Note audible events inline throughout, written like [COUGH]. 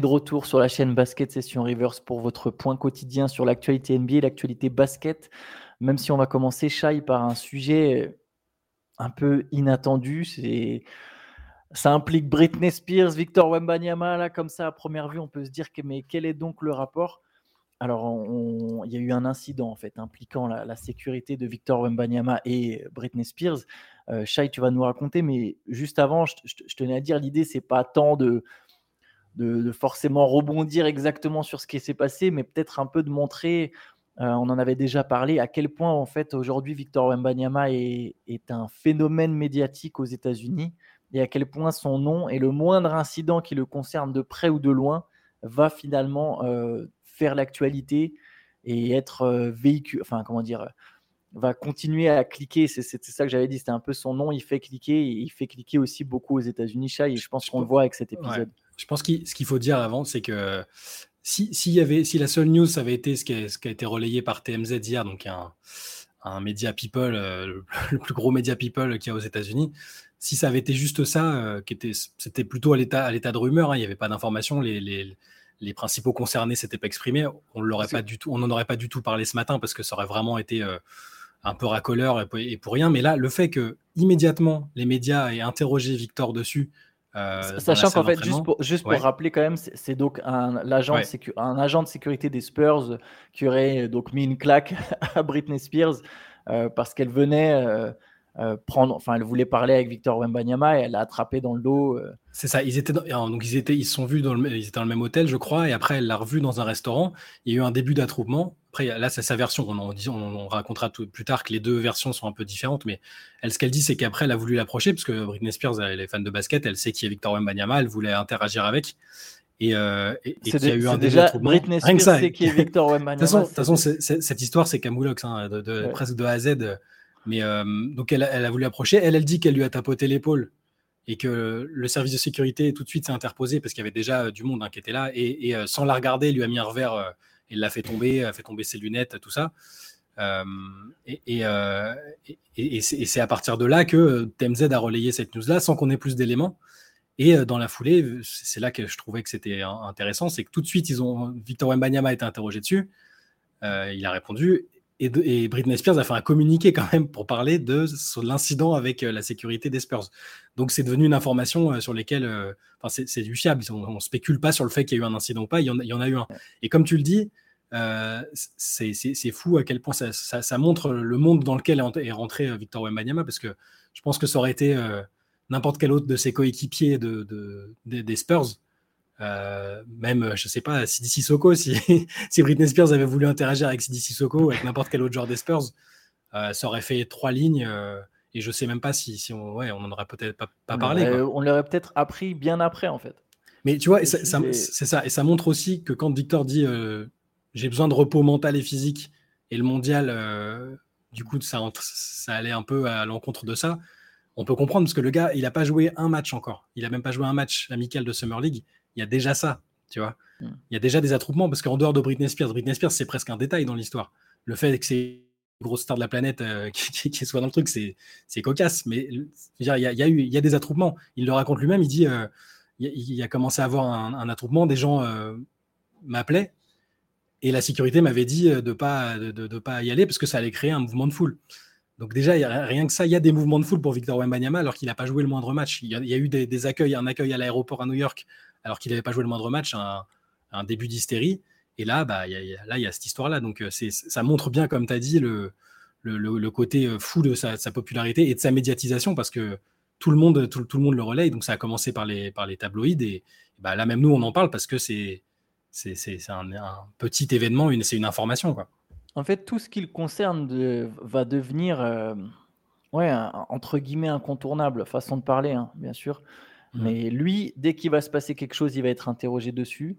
de retour sur la chaîne Basket Session Reverse pour votre point quotidien sur l'actualité NBA, l'actualité basket. Même si on va commencer, Shai, par un sujet un peu inattendu. C'est ça implique Britney Spears, Victor Wembanyama. Là, comme ça, à première vue, on peut se dire que mais quel est donc le rapport? Alors, il y a eu un incident en fait impliquant la, sécurité de Victor Wembanyama et Britney Spears. Euh, tu vas nous raconter, mais juste avant, je, tenais à dire l'idée, c'est pas tant de, de, forcément rebondir exactement sur ce qui s'est passé, mais peut-être un peu de montrer. Euh, on en avait déjà parlé, à quel point en fait aujourd'hui Victor Wembanyama est, est un phénomène médiatique aux États-Unis et à quel point son nom et le moindre incident qui le concerne de près ou de loin va finalement euh, faire l'actualité et être euh, véhicule, enfin comment dire, va continuer à cliquer. C'est ça que j'avais dit, c'était un peu son nom, il fait cliquer et il fait cliquer aussi beaucoup aux États-Unis, Chai, et je pense qu'on le voit avec cet épisode. Je pense que ce qu'il faut dire avant, c'est que si, y avait, si la seule news, avait été ce qui a, ce qui a été relayé par TMZ hier, donc un, un média people, [LAUGHS] le plus gros média people qu'il y a aux États-Unis, si ça avait été juste ça, euh, qui était, c'était plutôt à l'état, à l'état de rumeur, hein, il n'y avait pas d'informations, les, les, les, principaux concernés s'étaient pas exprimés, on l'aurait pas du tout, on n'en aurait pas du tout parlé ce matin parce que ça aurait vraiment été euh, un peu racoleur et, pour rien. Mais là, le fait que immédiatement les médias aient interrogé Victor dessus, euh, Sachant qu'en fait, juste pour, juste pour rappeler quand même, c'est donc un, l'agent un agent de sécurité des Spurs qui aurait donc mis une claque [LAUGHS] à Britney Spears parce qu'elle venait euh, prendre, enfin, elle voulait parler avec Victor Wembanyama et elle l'a attrapé dans le dos. Euh. C'est ça. Ils étaient, donc ils étaient, ils se sont vus dans le, ils étaient dans le même hôtel, je crois, et après elle l'a revu dans un restaurant. Il y a eu un début d'attroupement. Après, là, c'est sa version. On, en dit, on, racontera tout, plus tard que les deux versions sont un peu différentes, mais elle, ce qu'elle dit, c'est qu'après, elle a voulu l'approcher parce que Britney Spears, elle est fan de basket, elle sait qui est Victor Wembanyama, elle voulait interagir avec. Et, euh, c'est y a eu un déjà Britney Spears sait qui est Victor [LAUGHS] Wembanyama. De toute façon, cette histoire, c'est Camoulox, hein, de, presque de A à Z. Mais euh, donc elle, a voulu approcher. Elle, elle dit qu'elle lui a tapoté l'épaule et que le service de sécurité tout de suite s'est interposé parce qu'il y avait déjà euh, du monde hein, qui était là et, euh, sans la regarder, lui a mis un revers et l'a fait tomber, a fait tomber ses lunettes, tout ça. et, c'est à partir de là que TMZ a relayé cette news-là sans qu'on ait plus d'éléments. Et dans la foulée, c'est là que je trouvais que c'était intéressant, c'est que tout de suite, ils ont Victor Wembanyama a été interrogé dessus. il a répondu et, Britney Spears a fait un communiqué quand même pour parler de l'incident avec euh, la sécurité des Spurs. Donc c'est devenu une information euh, sur laquelle, euh, enfin c'est du fiable. On, ne spécule pas sur le fait qu'il y a eu un incident ou pas. Il y en, a eu un. Et comme tu le dis, c'est fou à quel point ça, montre le monde dans lequel est rentré Victor Wembanyama parce que je pense que ça aurait été n'importe quel autre de ses coéquipiers de, des Spurs euh, même, je sais pas, Sidi Sissoko, si, [LAUGHS] si Britney Spears avait voulu interagir avec Sidi Sissoko ou avec n'importe quel autre joueur des Spurs, euh, ça aurait fait trois lignes. Euh, et je sais même pas si, si on, ouais, on en aurait peut-être pas, parlé. on l'aurait peut-être appris bien après, en fait. Mais tu vois, c'est ça. Et ça montre aussi que quand Victor dit j'ai besoin de repos mental et physique, et le mondial, du coup, ça, ça allait un peu à l'encontre de ça. On peut comprendre parce que le gars, il n'a pas joué un match encore. Il a même pas joué un match amical de Summer League il y a déjà ça, tu vois. Hmm. Il y a déjà des attroupements parce qu'en dehors de Britney Spears, Britney Spears, c'est presque un détail dans l'histoire. Le fait que c'est une grosse star de la planète euh, [LAUGHS] qui, soit dans le truc, c'est cocasse. Mais il y, a, eu, y a des attroupements. Il le raconte lui-même, il dit euh, il, a commencé à avoir un, attroupement, des gens euh, m'appelaient et la sécurité m'avait dit de ne pas, de, pas y aller parce que ça allait créer un mouvement de foule. Donc déjà, il y a, rien que ça, il y a des mouvements de foule pour Victor Wembanyama alors qu'il n'a pas joué le moindre match. Il y a, eu des, des, accueils, un accueil à l'aéroport à New York alors qu'il n'avait pas joué le moindre match, un, début d'hystérie. Et là, bah, là, il y a cette histoire-là. Donc, euh, ça montre bien, comme tu as dit, le, le, côté euh, fou de sa, popularité et de sa médiatisation, parce que tout le monde, tout, le monde le relaye. Donc, ça a commencé par les, par les tabloïds. Et, bah, là, même nous, on en parle parce que c'est un, un, petit événement, c'est une information. En fait, tout ce qui le concerne va devenir, euh, ouais, entre guillemets, incontournable, façon de parler, hein, bien sûr. Mmh. Mais lui, dès qu'il va se passer quelque chose, il va être interrogé dessus.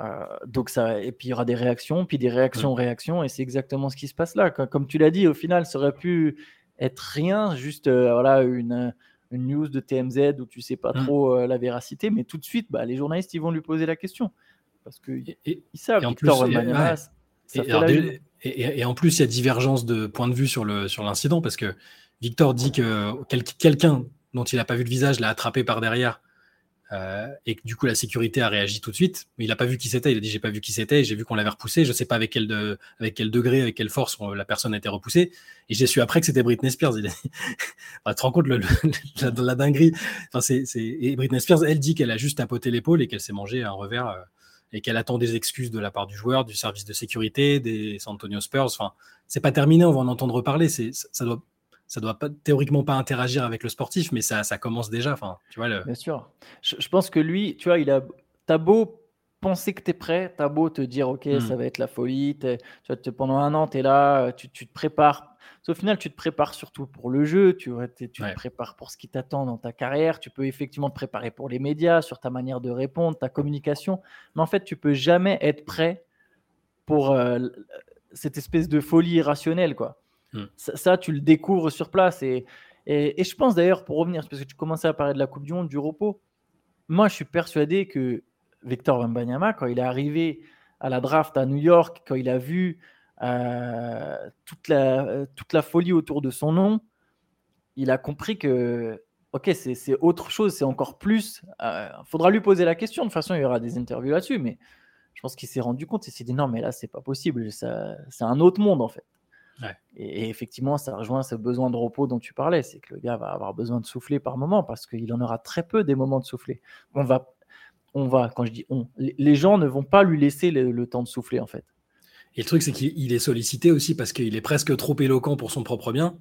Euh, donc ça, et puis il y aura des réactions, puis des réactions, réactions, et c'est exactement ce qui se passe là. Comme tu l'as dit, au final, ça aurait pu être rien, juste euh, voilà une, une, news de TMZ où tu sais pas mmh. trop euh, la véracité, mais tout de suite, bah, les journalistes ils vont lui poser la question parce qu'ils savent. Et en plus, et, en plus, il y a divergence de point de vue sur le sur l'incident parce que Victor dit que quelqu'un dont il n'a pas vu le visage, l'a attrapé par derrière Euh, et que du coup la sécurité a réagi tout de suite, mais il n'a pas vu qui c'était. Il a dit j'ai pas vu qui c'était, j'ai vu qu'on l'avait repoussé, je sais pas avec quel, de, avec quel degré, avec quelle force la personne a été repoussée. Et j'ai su après que c'était Britney Spears. Il [LAUGHS] tu te rends compte le, la, dinguerie. Enfin, Et Britney Spears, elle dit qu'elle a juste tapoté l'épaule et qu'elle s'est mangé un revers euh, et qu'elle attend des excuses de la part du joueur, du service de sécurité, des Antonio Spurs. Enfin, c'est pas terminé, on va en entendre reparler. C'est, ça doit ça doit pas théoriquement pas interagir avec le sportif, mais ça, ça commence déjà. Enfin, tu vois, le... Bien sûr. Je, pense que lui, tu vois, il a. T'as beau penser que tu es prêt, t'as beau te dire, OK, ça hmm. va être la folie. Tu vois, pendant un an, tu es là, tu, tu, te prépares. Au final, tu te prépares surtout pour le jeu, tu, tu te prépares pour ce qui t'attend dans ta carrière. Tu peux effectivement te préparer pour les médias, sur ta manière de répondre, ta communication. Mais en fait, tu peux jamais être prêt pour euh, cette espèce de folie irrationnelle, quoi. Hmm. Ça, tu le découvres sur place. Et, je pense d'ailleurs, pour revenir, parce que tu commençais à parler de la Coupe du Monde, du repos, moi je suis persuadé que Victor Wembanyama, quand il est arrivé à la draft à New York, quand il a vu euh, toute, la, toute la folie autour de son nom, il a compris que, ok, c'est autre chose, c'est encore plus. Il euh, faudra lui poser la question. De toute façon, il y aura des interviews là-dessus, mais je pense qu'il s'est rendu compte et s'est dit non, mais là, c'est pas possible. C'est un autre monde en fait. Et, effectivement, ça rejoint ce besoin de repos dont tu parlais, c'est que le gars va avoir besoin de souffler par moment parce qu'il en aura très peu des moments de souffler. On va, on va, quand je dis on, les gens ne vont pas lui laisser le, temps de souffler en fait. Et le truc, c'est qu'il est sollicité aussi parce qu'il est presque trop éloquent pour son propre bien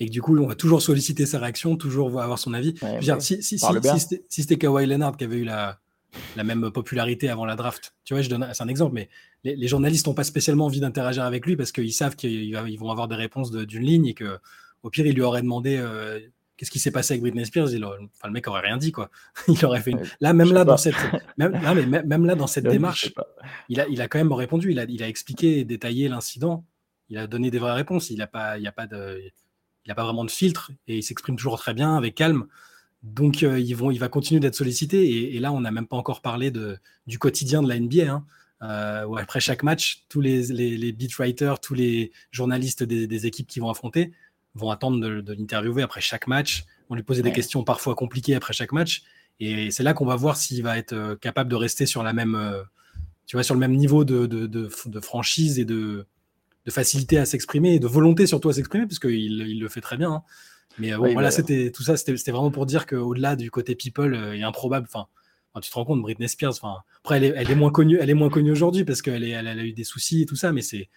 et que du coup, on va toujours solliciter sa réaction, toujours avoir son avis. si, si, si, si c'était Kawhi Leonard qui avait eu la, la même popularité avant la draft. Tu vois, je donne, c'est un exemple, mais les, journalistes n'ont pas spécialement envie d'interagir avec lui parce qu'ils savent qu'ils vont avoir des réponses d'une ligne et que, au pire, il lui aurait demandé euh, qu'est-ce qui s'est passé avec Britney Spears? Il enfin, le mec aurait rien dit, quoi. [LAUGHS] il aurait fait là, même là, dans cette, même, mais même là, dans cette démarche, il a, il a quand même répondu. Il a, il a expliqué et détaillé l'incident. Il a donné des vraies réponses. Il n'a pas, il a pas de, il a pas vraiment de filtre et il s'exprime toujours très bien, avec calme. Donc, euh, ils vont, il va continuer d'être sollicité. Et, là, on n'a même pas encore parlé de, du quotidien de la NBA. Hein. Euh, après chaque match, tous les, les, beat writers, tous les journalistes des, équipes qui vont affronter vont attendre de, l'interviewer après chaque match. On lui poser des questions parfois compliquées après chaque match. Et c'est là qu'on va voir s'il va être euh, capable de rester sur la même, tu vois, sur le même niveau de, de franchise et de, facilité à s'exprimer et de volonté surtout à s'exprimer, parce qu'il il le fait très bien. Hein. Mais euh, voilà, c'était tout ça, c'était vraiment pour dire qu'au-delà du côté people euh, et improbable, enfin, tu te rends compte, Britney Spears, enfin, après, elle est, elle est, moins connue, elle est moins connue aujourd'hui parce qu'elle elle, elle a eu des soucis et tout ça, mais c'est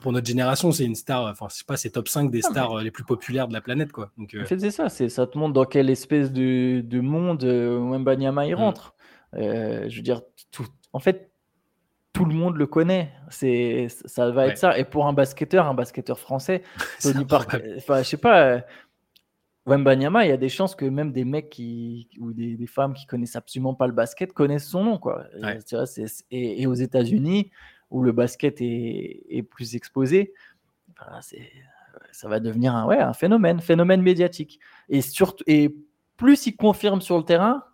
pour notre génération, c'est une star, enfin, c'est pas, c'est top 5 des stars euh, les plus populaires de la planète, quoi. Donc, En fait, c'est ça, c'est ça te montre dans quelle espèce de, de monde euh, Mbanyama il mm. rentre. je veux dire, tout, en fait, tout le monde le connaît. C'est, ça va être ça. Et pour un basketteur, un basketteur français, [LAUGHS] Tony Parker, enfin, je sais pas, Wembanyama, il y a des chances que même des mecs qui, ou des, femmes qui connaissent absolument pas le basket connaissent son nom. Quoi. Et, aux États-Unis, où le basket est, plus exposé, ça va devenir un, ouais, un phénomène, phénomène médiatique. Et, surtout, et plus il confirme sur le terrain,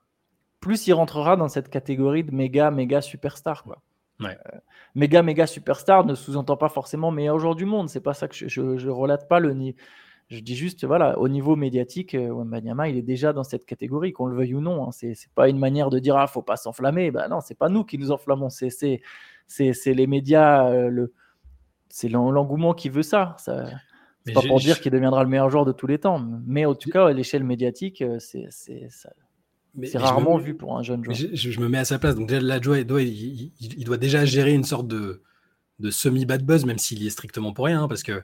plus il rentrera dans cette catégorie de méga, méga superstar. Quoi. Euh, méga, méga superstar ne sous-entend pas forcément meilleur joueur du monde. C'est pas ça que je, je, je relate pas le niveau je dis juste, voilà, au niveau médiatique, euh, Wembanyama, il est déjà dans cette catégorie, qu'on le veuille ou non. Hein. C'est, pas une manière de dire, ah, faut pas s'enflammer. Ben non, c'est pas nous qui nous enflammons, c'est, les médias, euh, le, c'est l'engouement qui veut ça. ça c'est pas pour dire qu'il deviendra le meilleur joueur de tous les temps, mais en tout cas, à l'échelle médiatique, euh, c'est, rarement vu pour un jeune joueur. Je, me mets à sa place. Donc, là, Joe, il, il, doit déjà gérer une sorte de, de semi-bad buzz, même s'il y est strictement pour rien, hein, parce que.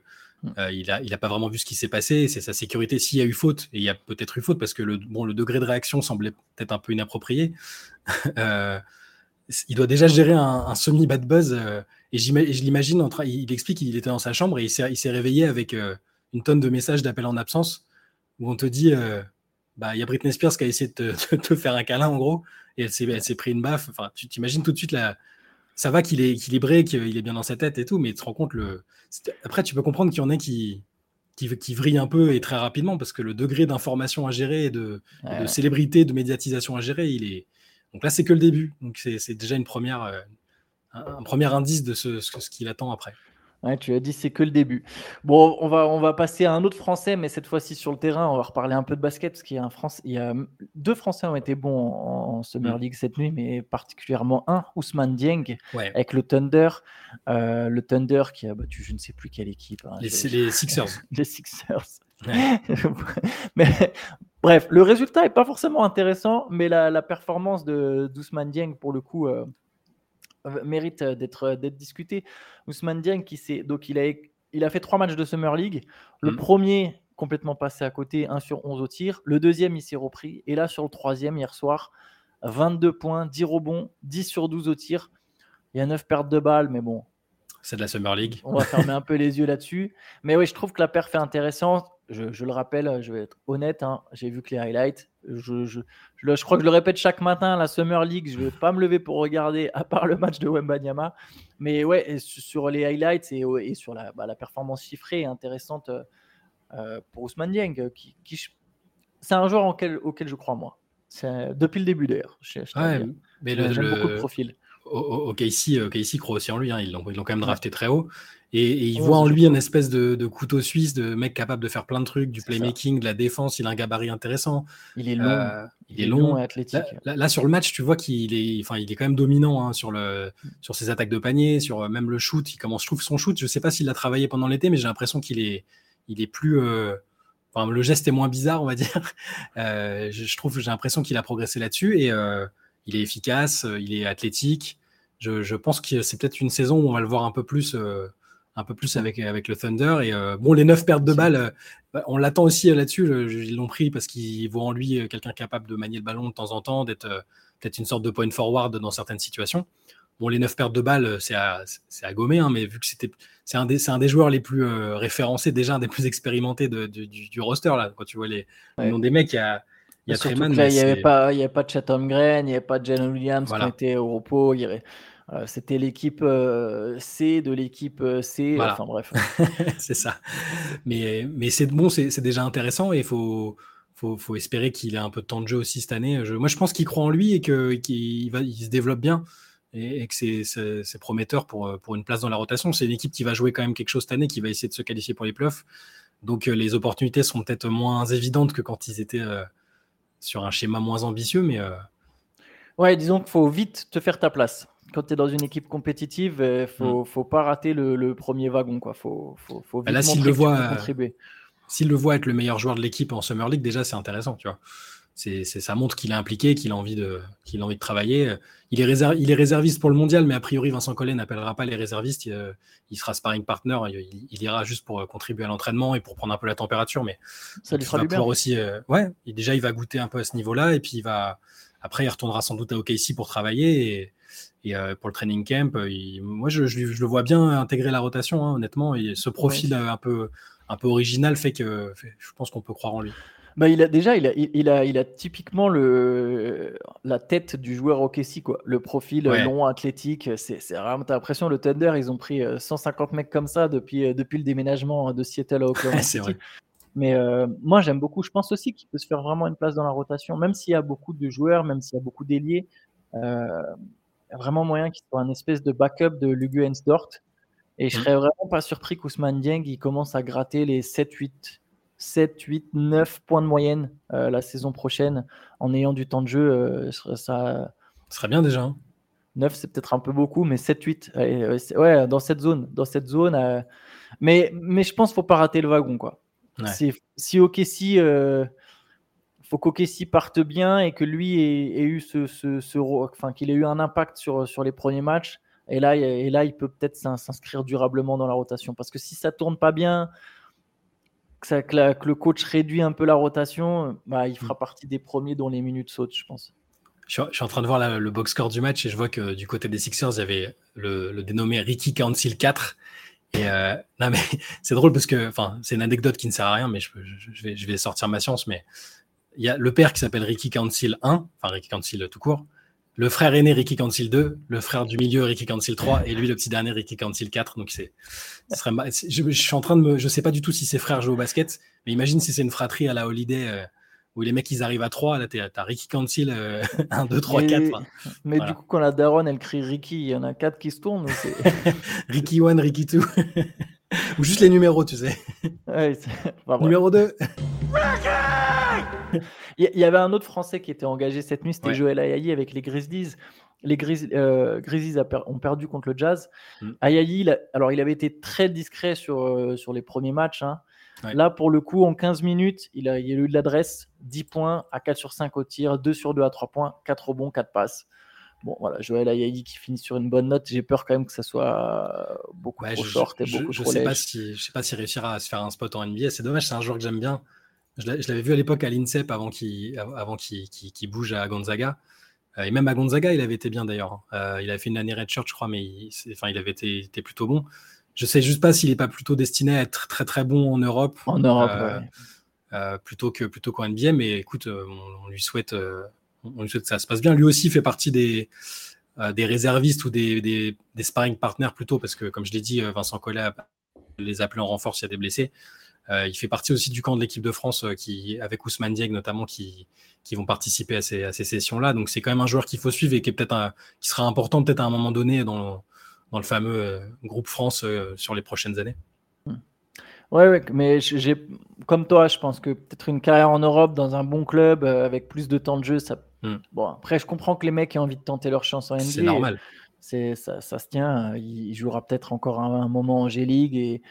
Euh, il n'a il a pas vraiment vu ce qui s'est passé. C'est sa sécurité. S'il y a eu faute, et il y a peut-être eu faute parce que le, bon, le degré de réaction semblait peut-être un peu inapproprié, [LAUGHS] euh, il doit déjà gérer un, semi-bad buzz. Euh, et, je l'imagine, il explique qu'il était dans sa chambre et il s'est réveillé avec une tonne de messages d'appel en absence où on te dit bah, il y a Britney Spears qui a essayé de te, [LAUGHS] faire un câlin en gros et elle s'est pris une baffe. Enfin, tu t'imagines tout de suite la, ça va qu'il est équilibré, qu'il est bien dans sa tête et tout, mais tu te rends compte le. Après, tu peux comprendre qu'il y en a qui, qui, qui vrillent un peu et très rapidement parce que le degré d'information à gérer et de, célébrité, de médiatisation à gérer, il est. Donc là, c'est que le début. Donc c'est déjà une première, euh, un, premier indice de ce, ce, qu'il attend après. Tu as dit c'est que le début. Bon, on va, on va passer à un autre Français, mais cette fois-ci sur le terrain, on va reparler un peu de basket parce qu'il y a un France, il y a deux Français ont été bons en, Summer mm. League cette nuit, mais particulièrement un, Ousmane Dieng, avec le Thunder, euh, le Thunder qui a battu je ne sais plus quelle équipe. Hein, les, Sixers. les Sixers. [LAUGHS] [LAUGHS] mais bref, le résultat est pas forcément intéressant, mais la, la performance de d'Ousmane Dieng pour le coup. Euh, mérite euh, d'être euh, d'être discuté. Ousmane Dieng, qui donc il a, il a fait trois matchs de Summer League. Le mmh. premier, complètement passé à côté, 1 sur 11 au tir. Le deuxième, il s'est repris. Et là, sur le troisième, hier soir, 22 points, 10 rebonds, 10 sur 12 au tir. Il y a 9 pertes de balles, mais bon. C'est de la Summer League. On va fermer un [LAUGHS] peu les yeux là-dessus. Mais oui, je trouve que la perf est intéressante je, le rappelle, je vais être honnête, hein, j'ai vu que les highlights. Je, je, je, crois que je le répète chaque matin, la Summer League, je ne vais pas me lever pour regarder, à part le match de Wembanyama. Mais ouais, sur les highlights et, et sur la, bah, la, performance chiffrée intéressante euh, pour Ousmane Dieng, qui, c'est un joueur auquel je crois, moi. Depuis le début d'ailleurs. Ouais, mais le, beaucoup de profils. Ok, ici, croit aussi en lui. Hein. Ils l'ont quand même drafté très haut. Et, il voit en lui une espèce de, couteau suisse, de mec capable de faire plein de trucs, du playmaking, de la défense. Il a un gabarit intéressant. Il est long. Euh, il, est, long. et athlétique. Là, sur le match, tu vois qu'il est, enfin, il est quand même dominant hein, sur, le, sur ses attaques de panier, sur euh, même le shoot. Il commence, je trouve, son shoot. Je sais pas s'il l'a travaillé pendant l'été, mais j'ai l'impression qu'il est, il est plus. Euh, enfin, le geste est moins bizarre, on va dire. [LAUGHS] je, je, trouve, j'ai l'impression qu'il a progressé là-dessus et il est efficace, il est athlétique. Je, je pense que c'est peut-être une saison où on va le voir un peu plus un peu plus avec, avec le Thunder. Et euh, bon, les neuf pertes de balles, euh, bah, on l'attend aussi euh, là-dessus. Ils l'ont pris parce qu'ils voient en lui quelqu'un capable de manier le ballon de temps en temps, d'être peut-être une sorte de point forward dans certaines situations. Bon, les neuf pertes de balles, c'est à, à, gommer, hein, mais vu que c'était, c'est un, des, un des joueurs les plus référencés, déjà un des plus expérimentés de, du, roster, là, quand tu vois les, noms des mecs, il y a. Il y a il n'y avait, pas, il y avait pas de Chatham Green, il n'y avait pas de Jalen Williams qui était au repos. Avait, euh, c'était l'équipe euh, C de l'équipe euh, C. Enfin bref. [LAUGHS] c'est ça. Mais, mais c'est bon, c'est déjà intéressant et il faut, faut, faut, espérer qu'il ait un peu de temps de jeu aussi cette année. moi, je pense qu'il croit en lui et qu'il va, il se développe bien et, que c'est prometteur pour, pour une place dans la rotation. C'est une équipe qui va jouer quand même quelque chose cette année, qui va essayer de se qualifier pour les playoffs. Donc les opportunités sont peut-être moins évidentes que quand ils étaient sur un schéma moins ambitieux, mais. Ouais, disons qu'il faut vite te faire ta place quand tu es dans une équipe compétitive, il euh, faut, mm. faut pas rater le, premier wagon. Quoi. Faut, faut, faut bah vite là, s'il le voit, contribuer. S'il le voit être le meilleur joueur de l'équipe en Summer League, déjà, c'est intéressant. Tu vois. C'est, ça montre qu'il est impliqué, qu'il a envie de, qu'il a envie de travailler. Il est, il est réserviste pour le mondial, mais a priori, Vincent Collet n'appellera pas les réservistes. Il, euh, sera sparring partner. Il, ira juste pour euh, contribuer à l'entraînement et pour prendre un peu la température. Mais ça lui fera du bien. Aussi, ouais, déjà, il va goûter un peu à ce niveau-là. Et puis, il va, après, il retournera sans doute à OKC pour travailler. Et, et euh, pour le training camp, euh, moi, je, le vois bien intégrer la rotation, hein, honnêtement. Et ce profil euh, un, peu, un peu original fait que je pense qu'on peut croire en lui. Bah, il a déjà, il a, il a, il a typiquement le, la tête du joueur OKC, quoi. Le profil long, athlétique. C'est, vraiment, t'as l'impression, le Thunder, ils ont pris 150 mecs comme ça depuis, depuis le déménagement de Seattle à Oklahoma [LAUGHS] c'est vrai. Mais moi, j'aime beaucoup. Je pense aussi qu'il peut se faire vraiment une place dans la rotation, même s'il y a beaucoup de joueurs, même s'il y a beaucoup d'ailiers y a vraiment moyen qu'il soit un espèce de backup de Lugu Dort. Et je mmh. serais vraiment pas surpris qu'Ousmane Dieng il commence à gratter les 7, 8, 7, 8, 9 points de moyenne euh, la saison prochaine en ayant du temps de jeu. Euh, ça, ça serait bien déjà. 9, hein. c'est peut-être un peu beaucoup, mais 7, 8, ouais, dans cette zone. Dans cette zone euh, mais, mais je pense qu'il ne faut pas rater le wagon. Quoi. Si, si OKC faut qu'Okessi parte bien et que lui ait, eu ce, ce, enfin qu'il ait eu un impact sur, sur les premiers matchs. Et là, et là il peut peut-être s'inscrire durablement dans la rotation. Parce que si ça tourne pas bien, que, ça, que, le coach réduit un peu la rotation, bah, il fera mm. partie des premiers dont les minutes sautent, je pense. Je suis, en train de voir le box score du match et je vois que du côté des Sixers, il y avait le, dénommé Ricky Council 4. Et euh, non mais [LAUGHS] c'est drôle parce que, enfin, c'est une anecdote qui ne sert à rien, mais je, je, vais, je vais sortir ma science. Mais il y a le père qui s'appelle Ricky Council 1, enfin Ricky Council tout court, le frère aîné Ricky Council 2, le frère du milieu Ricky Council 3 et lui le petit dernier Ricky Council 4. Donc c'est, je, je, suis en train de me, je sais pas du tout si ses frères jouent au basket, mais imagine si c'est une fratrie à la Holiday. Euh, où les mecs ils arrivent à 3, là t'as Ricky Cancel 1, 2, 3, 4. Mais du coup, quand la daronne elle crie Ricky, il y en a 4 qui se tournent. [LAUGHS] Ricky 1, Ricky 2. [LAUGHS] Ou juste les numéros, tu sais. Numéro 2. [LAUGHS] il y avait un autre Français qui était engagé cette nuit, c'était Joël Ayayi avec les Grizzlies. Les euh, Grizzlies ont perdu contre le Jazz. Mm. Ayayi, alors il avait été très discret sur, euh, sur les premiers matchs. Hein. Là, pour le coup, en 15 minutes, il a, il a eu de l'adresse, 10 points à 4 sur 5 au tir, 2 sur 2 à 3 points, 4 rebonds, 4 passes. Bon, voilà, Joël Ayayi qui finit sur une bonne note. J'ai peur quand même que ça soit beaucoup trop short et beaucoup je, trop sais pas si Je sais pas s'il réussira à se faire un spot en NBA. C'est dommage, c'est un joueur que j'aime bien. Je l'avais vu à l'époque à l'INSEP avant qu'il avant bouge à Gonzaga. Euh, et même à Gonzaga, il avait été bien d'ailleurs. Euh, il avait fait une année redshirt, je crois, mais il, enfin, il avait été, été plutôt bon. Je sais juste pas s'il n'est pas plutôt destiné à être très très bon en Europe. En Europe, euh, euh, plutôt que plutôt qu'en NBA. Mais écoute, on, lui souhaite, on lui souhaite que ça se passe bien. Lui aussi fait partie des des réservistes ou des, des, des, sparring partners plutôt, parce que comme je l'ai dit, Vincent Collet les appelés en renfort s'il y a des blessés. Il fait partie aussi du camp de l'équipe de France qui, avec Ousmane Dieng notamment, qui, qui vont participer à ces, à ces sessions-là. Donc c'est quand même un joueur qu'il faut suivre et qui est peut-être qui sera important peut-être à un moment donné dans, dans le fameux euh, groupe France euh, sur les prochaines années. Ouais, ouais mais j'ai, comme toi, je pense que peut-être une carrière en Europe dans un bon club euh, avec plus de temps de jeu, ça. Hmm. Bon, après, je comprends que les mecs aient envie de tenter leur chance en NBA. C'est normal. C'est ça, ça, se tient. Il, jouera peut-être encore un, moment en G-League et,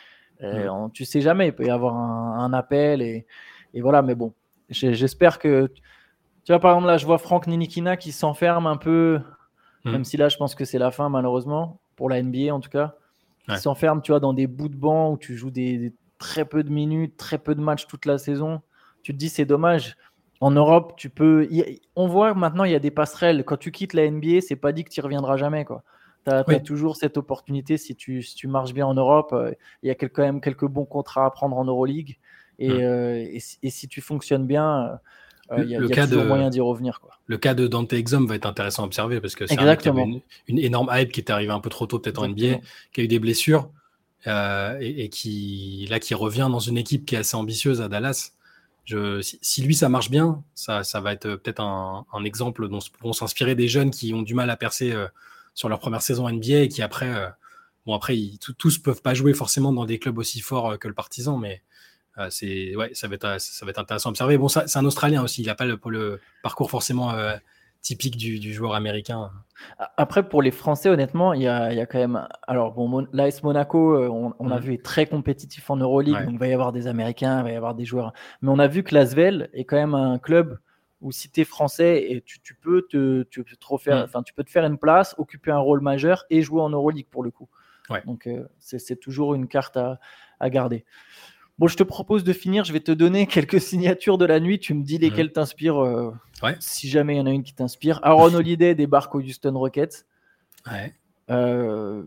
hmm. tu sais jamais. Il peut y avoir un, appel et, et, voilà. Mais bon, j'espère que tu vois par exemple là, je vois Franck Ninikina qui s'enferme un peu, hmm. même si là, je pense que c'est la fin malheureusement pour la NBA en tout cas, qui s'enferme, tu vois, dans des bouts de banc où tu joues des, très peu de minutes, très peu de matchs toute la saison. Tu te dis, c'est dommage. En Europe, tu peux. on voit maintenant, il y a des passerelles. Quand tu quittes la NBA, c'est pas dit que tu reviendras jamais. Tu as, toujours cette opportunité si tu, si tu marches bien en Europe. Euh, il y a quand même quelques bons contrats à prendre en Euroleague. Et, euh, et, et si tu fonctionnes bien, euh, il y a, le cas de, moyen d'y revenir. Quoi. Le cas de Dante Exum va être intéressant à observer parce que c'est une, une, énorme hype qui est arrivée un peu trop tôt, peut-être en NBA, qui a eu des blessures et, qui, là, qui revient dans une équipe qui est assez ambitieuse à Dallas. Je, si, lui, ça marche bien, ça, ça va être peut-être un, un, exemple dont pourront s'inspirer des jeunes qui ont du mal à percer sur leur première saison NBA et qui après, bon, après, ils, tous peuvent pas jouer forcément dans des clubs aussi forts que le Partisan, mais euh, c'est ouais, ça va être ça va être intéressant à observer. Bon, c'est un Australien aussi. Il n'a pas le, le, parcours forcément euh, typique du, du, joueur américain. Après, pour les Français, honnêtement, il y a, il y a quand même. Alors, bon, l'AS Monaco, euh, on, on a mhm. vu, est très compétitif en Euroleague. Donc, il va y avoir des Américains, il va y avoir des joueurs. Mais on a vu que l'Asvel est quand même un club où si tu es français, et tu, tu, peux te, tu, peux te refaire, enfin, tu peux te faire une place, occuper un rôle majeur et jouer en Euroleague pour le coup. Ouais. Donc, c'est toujours une carte à, à garder. Bon, je te propose de finir. Je vais te donner [LAUGHS] quelques signatures de la nuit. Tu me dis lesquelles t'inspirent. Euh, si jamais il y en a une qui t'inspire. Aaron [LAUGHS] Holiday débarque au Houston Rockets. Ouais. Euh,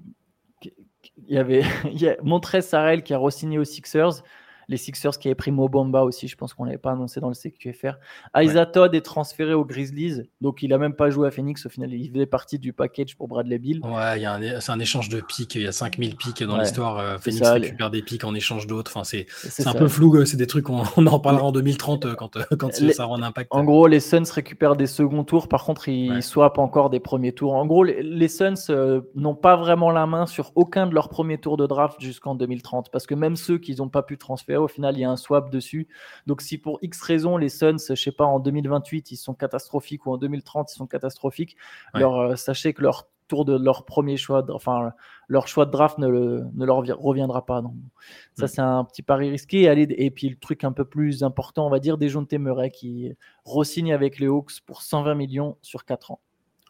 il y avait [LAUGHS] Montrez Sarel qui a re-signé aux Sixers les Sixers qui avaient pris Mobamba aussi, je pense qu'on l'avait pas annoncé dans le CQFR. Isaiah Todd est transféré aux Grizzlies, donc il a même pas joué à Phoenix au final, il faisait partie du package pour Bradley Bill. Ouais, c'est un échange de pics, il y a 5000 pics dans l'histoire, euh, Phoenix récupère des pics en échange d'autres, enfin, c'est un peu flou, euh, c'est des trucs, on, on, en reparlera en 2030 euh, quand, [LAUGHS] quand ça aura un impact. En gros, les Suns récupèrent des seconds tours, par contre ils ouais. swappent encore des premiers tours. En gros, les, Suns n'ont pas vraiment la main sur aucun de leurs premiers tours de draft jusqu'en 2030, parce que même ceux qu'ils n'ont pas pu transférer, au final, il y a un swap dessus. Donc si pour X raisons les Suns, je sais pas, en 2028 ils sont catastrophiques ou en 2030 ils sont catastrophiques, euh, sachez que leur tour de leur premier choix, enfin leur choix de draft ne, ne leur reviendra pas. Donc, ça mm. c'est un petit pari risqué. et puis le truc un peu plus important, on va dire, des Jonte Murray qui re-signe avec les Hawks pour 120 millions sur 4 ans.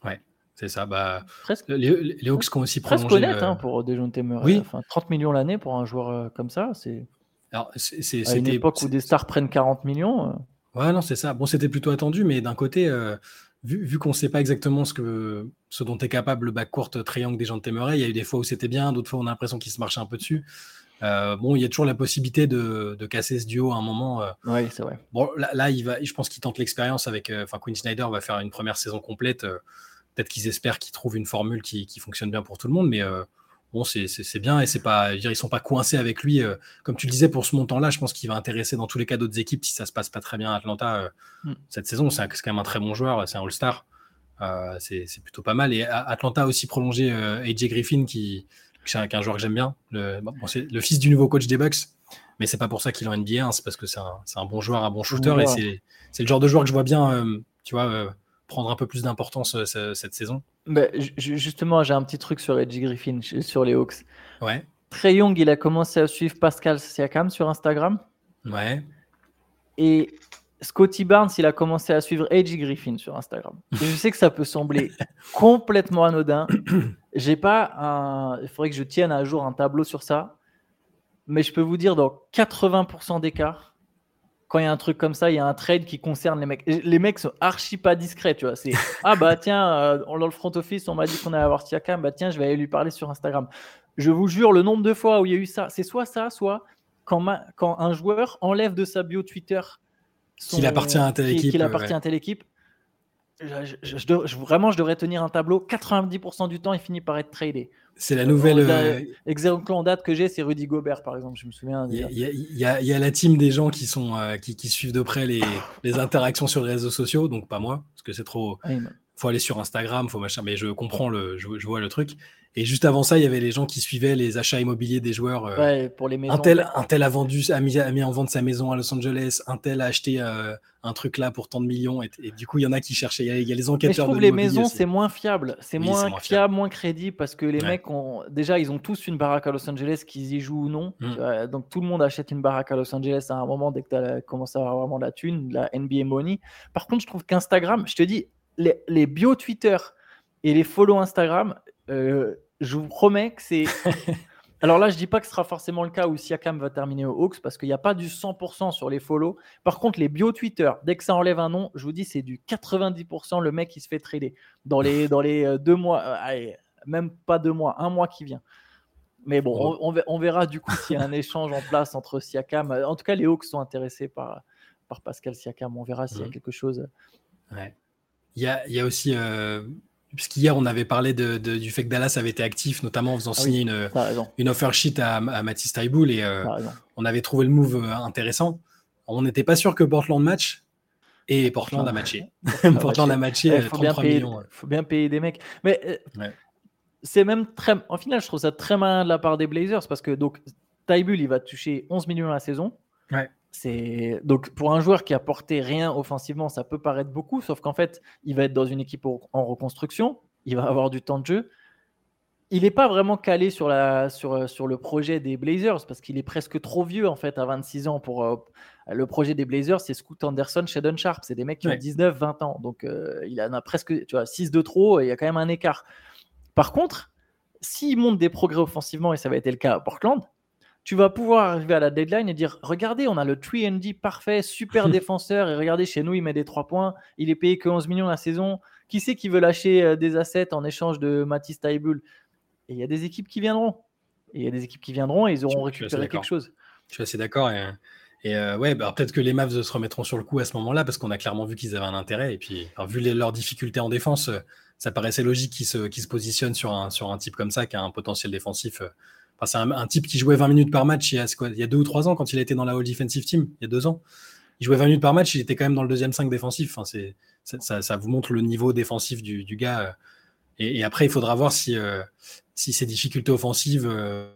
Ouais. C'est ça, bah, presque, les, les Hawks qui ont aussi prolongé. Presque honnête hein, pour Dejounte Murray. Oui. Enfin, 30 millions l'année pour un joueur euh, comme ça, c'est. Alors, c'est, à une époque où des stars prennent 40 millions. Euh. Ouais, non, c'est ça. Bon, c'était plutôt attendu, mais d'un côté, euh, vu, vu qu'on ne sait pas exactement ce, que, ce dont est capable le backcourt triangle des gens de Temeray, il y a eu des fois où c'était bien, d'autres fois on a l'impression qu'il se marchait un peu dessus. Euh, bon, il y a toujours la possibilité de, de, casser ce duo à un moment. oui, c'est vrai. Bon, là, là, il va, je pense qu'il tente l'expérience avec. Enfin, Quinn Snyder va faire une première saison complète. Peut-être qu'ils espèrent qu'ils trouvent une formule qui, qui, fonctionne bien pour tout le monde, mais bon, c'est bien et c'est pas, ils sont pas coincés avec lui. Euh, comme tu le disais, pour ce montant-là, je pense qu'il va intéresser dans tous les cas d'autres équipes si ça se passe pas très bien à Atlanta euh, mm. cette saison. C'est quand même un très bon joueur, c'est un All-Star. Euh, c'est plutôt pas mal. Et Atlanta a aussi prolongé AJ Griffin, qui, qui est un joueur que j'aime bien. Le, c'est le fils du nouveau coach des Bucks, mais c'est pas pour ça qu'il est en NBA, hein, c'est parce que c'est un, un, bon joueur, un bon shooter. Et c'est le genre de joueur que je vois bien, tu vois, prendre un peu plus d'importance cette saison. Bah, justement, j'ai un petit truc sur Edgy Griffin, sur les Hawks. Ouais. Trey Young, il a commencé à suivre Pascal Siakam sur Instagram. Ouais. Et Scotty Barnes, il a commencé à suivre Edgy Griffin sur Instagram. je sais que ça peut sembler [LAUGHS] complètement anodin. J'ai pas un. Il faudrait que je tienne à jour un tableau sur ça. Mais je peux vous dire, dans 80% des cas, quand il y a un truc comme ça, il y a un trade qui concerne les mecs. Les mecs sont archi pas discrets, tu vois. C'est [LAUGHS] ah bah tiens, euh, dans le front office, on m'a dit qu'on allait avoir Siakam, bah tiens, je vais aller lui parler sur Instagram. Je vous jure, le nombre de fois où il y a eu ça, c'est soit ça, soit quand, quand un joueur enlève de sa bio Twitter qu'il appartient à telle équipe. Qu'il appartient à telle équipe. Je, vraiment, je devrais tenir un tableau. 90% du temps, il finit par être tradé. C'est la nouvelle. Euh, exemple en date que j'ai, c'est Rudy Gobert, par exemple. Je me souviens. Il y, a la team des gens qui sont euh, qui, suivent de près les, les, interactions sur les réseaux sociaux, donc pas moi, parce que c'est trop. Il faut aller sur Instagram, faut machin. Mais je comprends le, je, vois le truc. Et juste avant ça, il y avait les gens qui suivaient les achats immobiliers des joueurs. Euh, ouais, pour les maisons. Un tel, un tel a vendu, a mis, a mis, en vente sa maison à Los Angeles. Un tel a acheté euh, un truc là pour tant de millions. Et, du coup, il y en a qui cherchaient. Il y a, les enquêteurs. Mais je trouve les maisons, c'est moins fiable. C'est moins, fiable, moins crédible parce que les mecs ont déjà, ils ont tous une baraque à Los Angeles, qu'ils y jouent ou non. Mm. donc tout le monde achète une baraque à Los Angeles à un moment dès que tu as commencé à avoir vraiment la thune, la NBA money. Par contre, je trouve qu'Instagram, je te dis, les, les bio Twitter et les follow Instagram. Euh, je vous promets que c'est. [LAUGHS] Alors là, je dis pas que ce sera forcément le cas où Siakam va terminer au Hawks parce qu'il n'y a pas du 100% sur les follow. Par contre, les bio Twitter, dès que ça enlève un nom, je vous dis, c'est du 90% le mec qui se fait trader dans les, dans les euh, deux mois, euh, même pas deux mois, un mois qui vient. Mais bon, on, verra du coup s'il y a un échange en place entre Siakam. En tout cas, les Hawks sont intéressés par, par Pascal Siakam. On verra s'il y a mmh. quelque chose. Ouais. Il y a, il y a aussi euh, Puisqu'hier, on avait parlé du fait que Dallas avait été actif, notamment en faisant ah signer une, une offer sheet à, à Mathis Taiboul, et euh, on avait trouvé le move euh, intéressant. On n'était pas sûr que Portland match, et Portland a matché. [LAUGHS] [LAUGHS] Portland a matché. Il faut, bien payer, faut bien payer des mecs. Mais euh, c'est même très. En final, je trouve ça très malin de la part des Blazers parce que donc Taiboul, il va toucher 11 millions à la saison. Ouais. C'est donc pour un joueur qui a porté rien offensivement, ça peut paraître beaucoup, sauf qu'en fait, il va être dans une équipe en reconstruction, il va avoir du temps de jeu. Il n'est pas vraiment calé sur, la, sur, sur le projet des Blazers parce qu'il est presque trop vieux en fait à 26 ans pour euh, le projet des Blazers. C'est Scoot Anderson, Shadon Sharp, c'est des mecs qui ont 19, 20 ans, donc euh, il en a presque tu vois 6 de trop et il y a quand même un écart. Par contre, s'il monte des progrès offensivement et ça va être le cas à Portland, tu vas pouvoir arriver à la deadline et dire regardez, on a le 3D parfait, super [LAUGHS] défenseur, et regardez, chez nous, il met des 3 points, il est payé que 11 millions la saison. Qui c'est qui veut lâcher euh, des assets en échange de Mathis Taibul Et il y a des équipes qui viendront. Et il y a des équipes qui viendront et ils auront récupéré quelque chose. Je suis assez d'accord. Et, euh, ouais, bah, peut-être que les Mavs se remettront sur le coup à ce moment-là parce qu'on a clairement vu qu'ils avaient un intérêt. Et puis, vu leurs difficultés en défense, euh, ça paraissait logique qu'ils se, se, positionnent sur un, sur un type comme ça qui a un potentiel défensif c'est un, type qui jouait 20 minutes par match il y, a, quoi, y a deux ou trois ans quand il était dans la All Defensive Team, il y a deux ans. Il jouait 20 minutes par match, il était quand même dans le deuxième 5 défensif. Enfin, c'est, ça, vous montre le niveau défensif du, gars. Euh. Et, après, il faudra voir si, euh, si difficultés offensives, euh,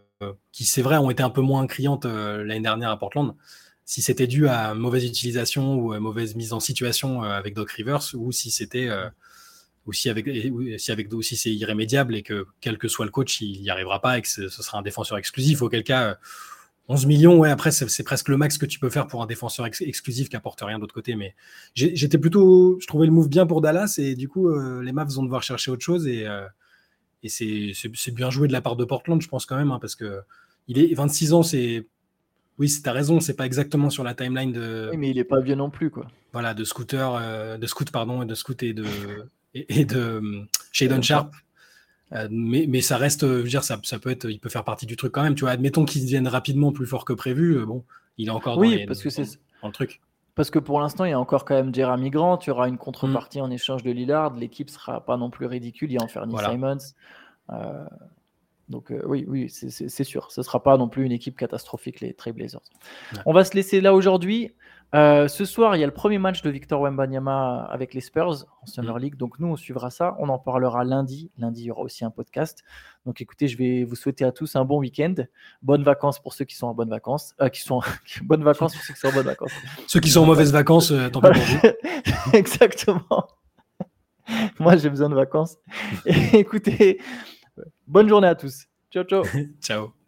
qui c'est vrai ont été un peu moins criantes l'année dernière à Portland, si c'était dû à mauvaise utilisation ou à mauvaise mise en situation avec Doc Rivers, ou si c'était ou si avec, si avec c'est irrémédiable et que quel que soit le coach, il n'y arrivera pas et que ce, sera un défenseur exclusif, auquel cas, 11 millions, ouais, après, c'est presque le max que tu peux faire pour un défenseur exclusif qui apporte rien d'autre côté. Mais j'étais plutôt, je trouvais le move bien pour Dallas et du coup, euh, les Mavs vont devoir chercher autre chose et, euh, et c'est bien joué de la part de Portland, je pense quand même, hein, parce que il est 26 ans, c'est. Oui, tu as raison, c'est pas exactement sur la timeline de. Oui, mais il est pas vieux non plus, quoi. Voilà, de scooter, euh, de scoot, pardon, et de scoot et de, et, de euh, Shadon Sharp. Euh, mais, mais, ça reste, je veux dire, ça, ça, peut être, il peut faire partie du truc quand même. Tu vois, admettons qu'il devienne rapidement plus fort que prévu. Euh, bon, il est encore oui, dans, parce que c'est le truc. Parce que pour l'instant, il y a encore quand même Jeremy Grant. Tu auras une contrepartie mm. en échange de Lillard. L'équipe sera pas non plus ridicule. Il y a Anthony voilà. Simons. Donc euh, oui, oui, c'est sûr. Ce ne sera pas non plus une équipe catastrophique, les Trailblazers. On va se laisser là aujourd'hui. Euh, ce soir, il y a le premier match de Victor Wembanyama avec les Spurs en Summer mm. League. Donc nous, on suivra ça. On en parlera lundi. Lundi, il y aura aussi un podcast. Donc écoutez, je vais vous souhaiter à tous un bon week-end. Bonnes vacances pour ceux qui sont en bonnes vacances. Euh, qui sont [LAUGHS] bonnes vacances pour ceux qui sont en bonnes vacances. [LAUGHS] ceux qui sont en mauvaises vacances, tant pis pour vous. [LAUGHS] Exactement. Moi, j'ai besoin de vacances. écoutez, bonne journée à tous. Ciao, ciao. ciao.